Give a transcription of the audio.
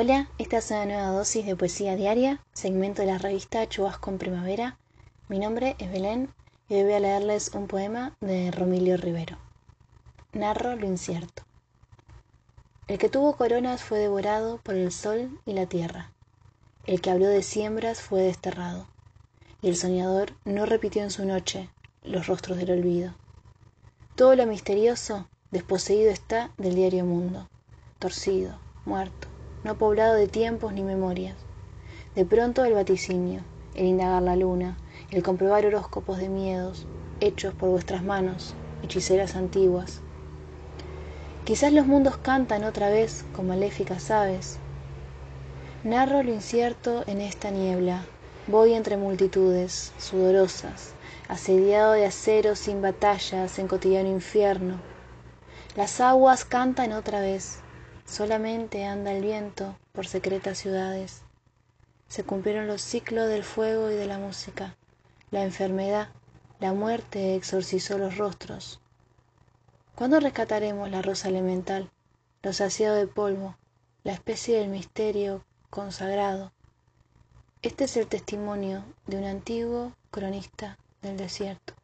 Hola, esta es una nueva dosis de poesía diaria, segmento de la revista Chubasco en Primavera. Mi nombre es Belén y hoy voy a leerles un poema de Romilio Rivero. Narro lo incierto. El que tuvo coronas fue devorado por el sol y la tierra. El que habló de siembras fue desterrado. Y el soñador no repitió en su noche los rostros del olvido. Todo lo misterioso desposeído está del diario mundo, torcido, muerto no poblado de tiempos ni memorias. De pronto el vaticinio, el indagar la luna, el comprobar horóscopos de miedos, hechos por vuestras manos, hechiceras antiguas. Quizás los mundos cantan otra vez con maléficas aves. Narro lo incierto en esta niebla, voy entre multitudes, sudorosas, asediado de acero sin batallas en cotidiano infierno. Las aguas cantan otra vez, solamente anda el viento por secretas ciudades. Se cumplieron los ciclos del fuego y de la música. La enfermedad, la muerte exorcizó los rostros. ¿Cuándo rescataremos la rosa elemental, lo saciado de polvo, la especie del misterio consagrado? Este es el testimonio de un antiguo cronista del desierto.